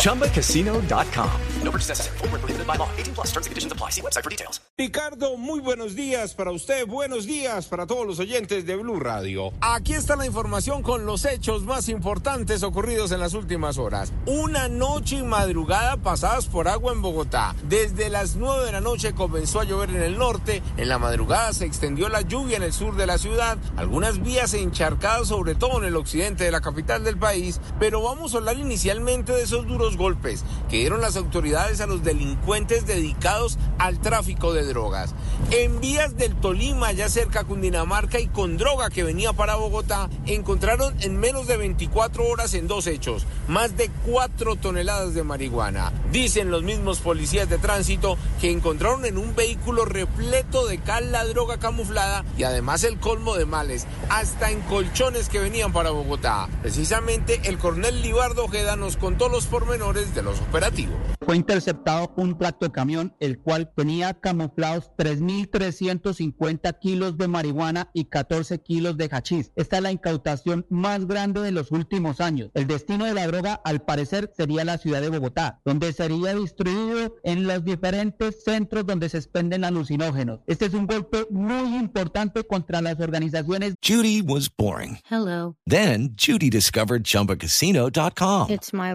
ChumbaCasino.com. No purchase necessary. Full prohibited by law. 18 plus terms and conditions apply. See website for details. Ricardo, muy buenos días para usted. Buenos días para todos los oyentes de Blue Radio. Aquí está la información con los hechos más importantes ocurridos en las últimas horas. Una noche y madrugada pasadas por agua en Bogotá. Desde las 9 de la noche comenzó a llover en el norte. En la madrugada se extendió la lluvia en el sur de la ciudad. Algunas vías encharcadas, sobre todo en el occidente de la capital del país. Pero vamos a hablar inicialmente de esos duros golpes que dieron las autoridades a los delincuentes dedicados al tráfico de drogas. En vías del Tolima, ya cerca a Cundinamarca y con droga que venía para Bogotá, encontraron en menos de 24 horas en dos hechos más de 4 toneladas de marihuana. Dicen los mismos policías de tránsito que encontraron en un vehículo repleto de cal la droga camuflada y además el colmo de males, hasta en colchones que venían para Bogotá. Precisamente el coronel Libardo Ojeda nos contó los pormenores de los operativos. Fue interceptado un camión el cual tenía camuflados 3.350 kilos de marihuana y 14 kilos de hachís. Esta es la incautación más grande de los últimos años. El destino de la droga, al parecer, sería la ciudad de Bogotá, donde sería distribuido en los diferentes centros donde se expenden alucinógenos. Este es un golpe muy importante contra las organizaciones. Judy was boring. Hello. Then Judy discovered chumbacasino.com. It's my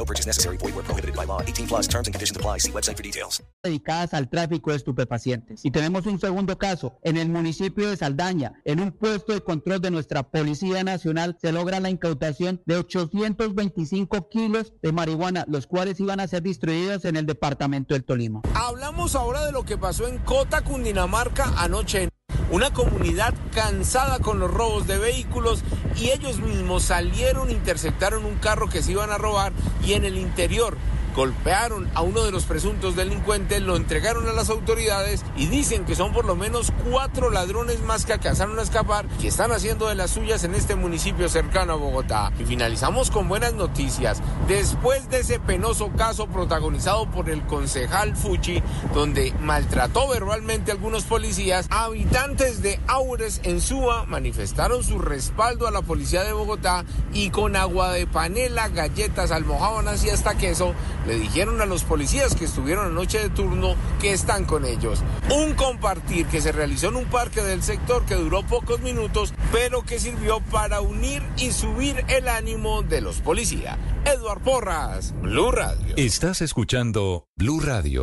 No purchase necessary. Void where prohibited by law. 18 plus terms and conditions apply. See website for details. Dedicadas al tráfico de estupefacientes. Y tenemos un segundo caso. En el municipio de Saldaña, en un puesto de control de nuestra Policía Nacional, se logra la incautación de 825 kilos de marihuana, los cuales iban a ser distribuidos en el departamento del Tolima. Hablamos ahora de lo que pasó en Cota, Cundinamarca, anoche. Una comunidad cansada con los robos de vehículos y ellos mismos salieron, interceptaron un carro que se iban a robar y en el interior golpearon a uno de los presuntos delincuentes, lo entregaron a las autoridades y dicen que son por lo menos cuatro ladrones más que alcanzaron a escapar que están haciendo de las suyas en este municipio cercano a Bogotá. Y finalizamos con buenas noticias. Después de ese penoso caso protagonizado por el concejal Fuchi, donde maltrató verbalmente a algunos policías, habitantes de Aures en Suba manifestaron su respaldo a la policía de Bogotá y con agua de panela, galletas, almohábanas y hasta queso le dijeron a los policías que estuvieron anoche de turno que están con ellos. Un compartir que se realizó en un parque del sector que duró pocos minutos, pero que sirvió para unir y subir el ánimo de los policías. Eduard Porras, Blue Radio. Estás escuchando Blue Radio.